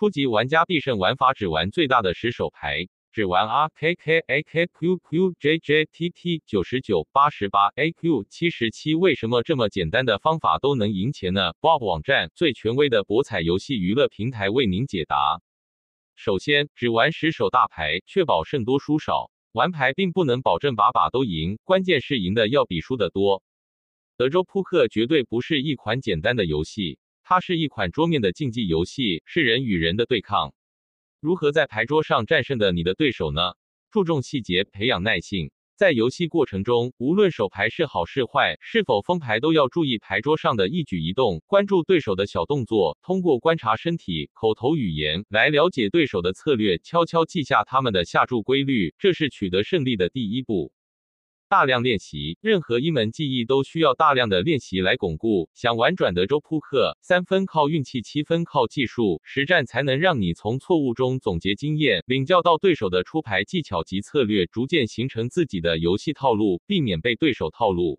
初级玩家必胜玩法只玩最大的十手牌。只玩 R K K A K Q Q J J T T 九十九八十八 A Q 七十七，为什么这么简单的方法都能赢钱呢？Bob 网站最权威的博彩游戏娱乐平台为您解答。首先，只玩十手大牌，确保胜多输少。玩牌并不能保证把把都赢，关键是赢的要比输的多。德州扑克绝对不是一款简单的游戏，它是一款桌面的竞技游戏，是人与人的对抗。如何在牌桌上战胜的你的对手呢？注重细节，培养耐性。在游戏过程中，无论手牌是好是坏，是否封牌，都要注意牌桌上的一举一动，关注对手的小动作，通过观察身体、口头语言来了解对手的策略，悄悄记下他们的下注规律，这是取得胜利的第一步。大量练习，任何一门技艺都需要大量的练习来巩固。想玩转德州扑克，三分靠运气，七分靠技术，实战才能让你从错误中总结经验，领教到对手的出牌技巧及策略，逐渐形成自己的游戏套路，避免被对手套路。